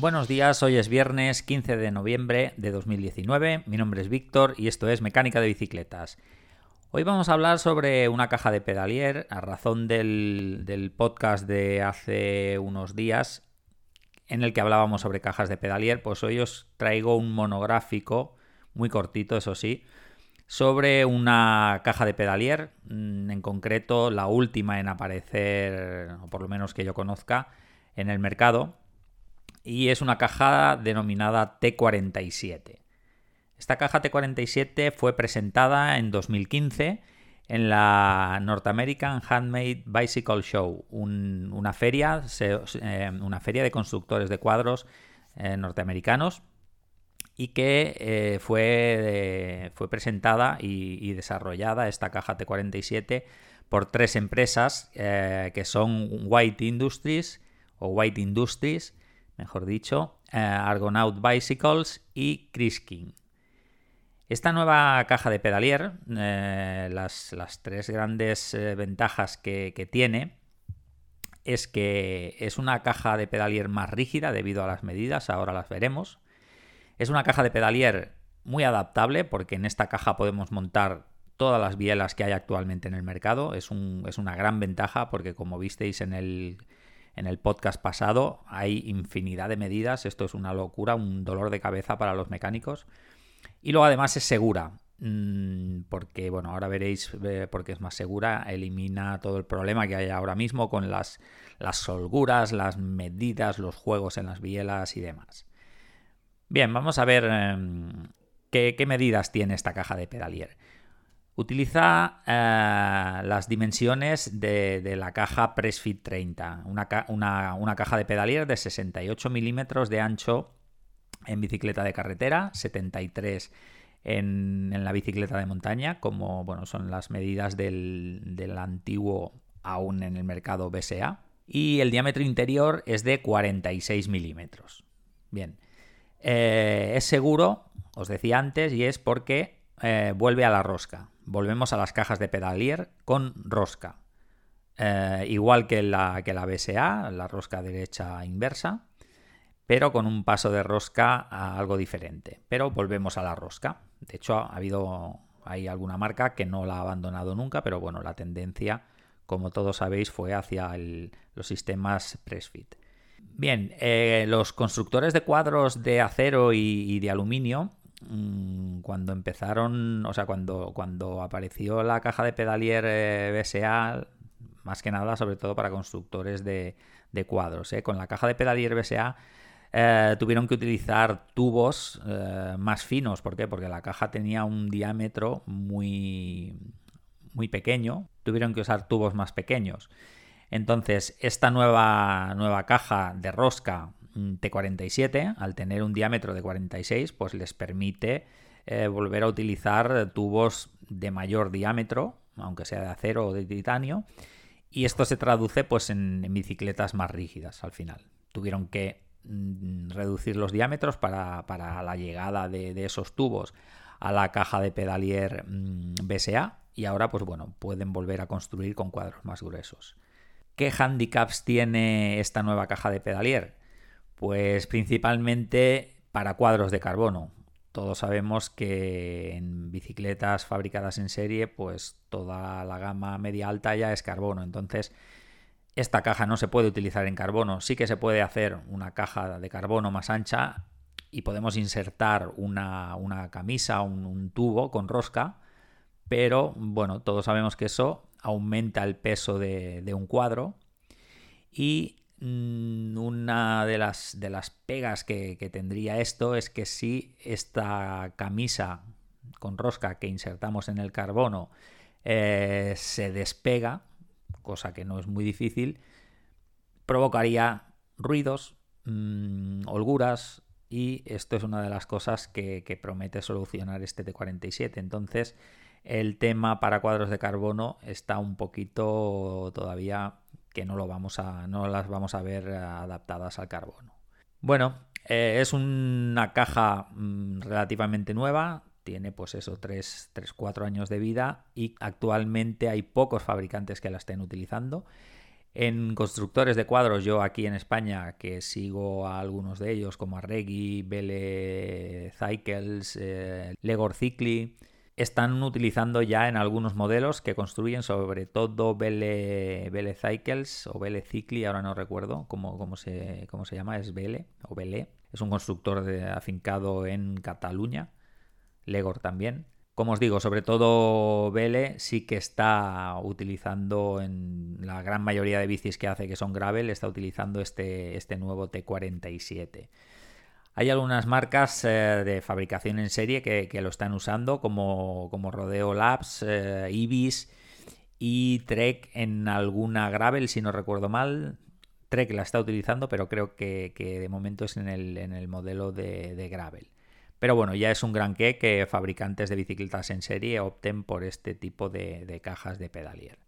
Buenos días, hoy es viernes 15 de noviembre de 2019. Mi nombre es Víctor y esto es Mecánica de Bicicletas. Hoy vamos a hablar sobre una caja de pedalier a razón del, podcast de hace unos días en el que hablábamos sobre cajas de pedalier. Pues hoy os traigo un monográfico, muy cortito, eso sí, sobre una caja de pedalier, mm, en concreto la última en aparecer, o por lo menos que yo conozca, en el mercado. Y es una caja denominada T47. Esta caja T47 fue presentada en 2015 en la North American Handmade Bicycle Show, una, feria, eh, una feria de constructores de cuadros eh, norteamericanos y que eh, fue, fue, presentada y, desarrollada esta caja T47 por tres empresas que son White Industries o White Industries, mejor dicho, Argonaut Bicycles y Chris King. Esta nueva caja de pedalier, eh, las, tres grandes eh, ventajas que, tiene es que es una caja de pedalier más rígida debido a las medidas, ahora las veremos. Es una caja de pedalier muy adaptable porque en esta caja podemos montar todas las bielas que hay actualmente en el mercado. Es una gran ventaja porque como visteis en el, en el podcast pasado hay infinidad de medidas. Esto es una locura, un dolor de cabeza para los mecánicos. Y luego además es segura, mm, porque bueno, ahora veréis eh, porque es más segura, elimina todo el problema que hay ahora mismo con las, las solguras, las medidas, los juegos en las bielas y demás. Bien, vamos a ver em, qué, medidas tiene esta caja de pedalier. Utiliza eh, las dimensiones de, la caja Pressfit 30, una, una caja de pedalier de 68 milímetros de ancho en bicicleta de carretera, 73 en, en, la bicicleta de montaña, como bueno, son las medidas del, antiguo aún en el mercado BSA. Y el diámetro interior es de 46 milímetros. Bien. Eh, es seguro, os decía antes, y es porque eh, vuelve a la rosca. Volvemos a las cajas de pedalier con rosca. Eh, igual que la, que la BSA, la rosca derecha inversa pero con un paso de rosca a algo diferente. Pero volvemos a la rosca. De hecho, ha habido hay alguna marca que no la ha abandonado nunca, pero bueno, la tendencia, como todos sabéis, fue hacia los sistemas Pressfit. Bien, eh, los constructores de cuadros de acero y, de aluminio, mm, cuando empezaron, o sea, cuando, cuando apareció la caja de pedalier eh, BSA, más que nada, sobre todo para constructores de, cuadros, eh, con la caja de pedalier BSA eh, tuvieron que utilizar tubos más finos. ¿Por qué? Porque la caja tenía un diámetro muy, muy pequeño. Tuvieron que usar tubos más pequeños. Entonces, esta nueva, nueva caja de rosca T47, al tener un diámetro de 46, pues les permite eh, volver a utilizar tubos de mayor diámetro, aunque sea de acero o de titanio. Y esto se traduce pues en bicicletas más rígidas al final. Tuvieron que Mm, reducir los diámetros para, la llegada de, esos tubos a la caja de pedalier mm, BSA y ahora pues bueno pueden volver a construir con cuadros más gruesos. ¿Qué handicaps tiene esta nueva caja de pedalier? Pues principalmente para cuadros de carbono. Todos sabemos que en bicicletas fabricadas en serie pues toda la gama media alta ya es carbono, entonces esta caja no se puede utilizar en carbono, sí que se puede hacer una caja de carbono más ancha y podemos insertar una, camisa, un, un, tubo con rosca, pero bueno, todos sabemos que eso aumenta el peso de, un cuadro y una de las, de las pegas que, tendría esto es que si esta camisa con rosca que insertamos en el carbono eh, se despega, cosa que no es muy difícil, provocaría ruidos, mm, holguras, y esto es una de las cosas que, promete solucionar este T47. Entonces, el tema para cuadros de carbono está un poquito todavía no lo vamos a no las vamos a ver adaptadas al carbono. Bueno, eh, es una caja mm, relativamente nueva, tiene pues eso, 3, 4 años de vida y actualmente hay pocos fabricantes que la estén utilizando. En constructores de cuadros, yo aquí en España, que sigo a algunos de ellos, como Arregui, Bele Cycles, eh, Legor Cicli, están utilizando ya en algunos modelos que construyen sobre todo Bele, Cycles o Bele Cicli, ahora no recuerdo cómo, cómo, se, cómo se llama, es Bele o Bele. Es un constructor afincado en Cataluña, Legor también. Como os digo, sobre todo Bele sí que está utilizando en la gran mayoría de bicis que hace que son gravel, está utilizando este, este nuevo T47. Hay algunas marcas eh, de fabricación en serie que, lo están usando, como, como Rodeo Labs, eh, Ibis y Trek en alguna gravel, si no recuerdo mal. Trek la está utilizando, pero creo que, de momento es en el, en el modelo de, de gravel. Pero bueno, ya es un gran que que fabricantes de bicicletas en serie opten por este tipo de, cajas de pedalier.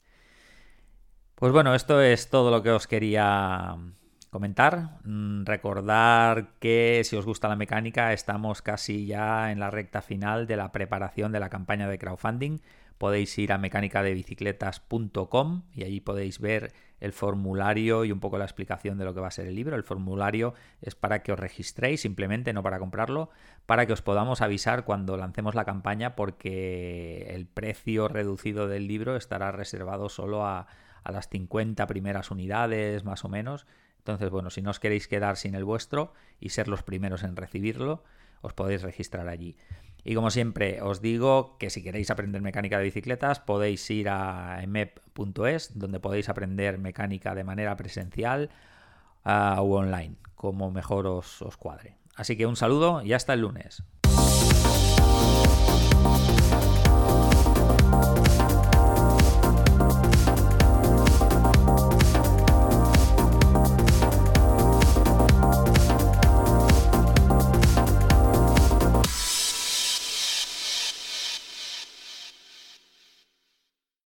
Pues bueno, esto es todo lo que os quería comentar. Mm, recordar que si os gusta la mecánica estamos casi ya en la recta final de la preparación de la campaña de crowdfunding podéis ir a mecanicadebicicletas.com y ahí podéis ver el formulario y un poco la explicación de lo que va a ser el libro. El formulario es para que os registréis simplemente, no para comprarlo, para que os podamos avisar cuando lancemos la campaña porque el precio reducido del libro estará reservado solo a, a las 50 primeras unidades más o menos. Entonces, bueno, si no os queréis quedar sin el vuestro y ser los primeros en recibirlo, os podéis registrar allí. Y como siempre, os digo que si queréis aprender mecánica de bicicletas, podéis ir a emep.es, donde podéis aprender mecánica de manera presencial ah, o online, como mejor os, os cuadre. Así que un saludo y hasta el lunes.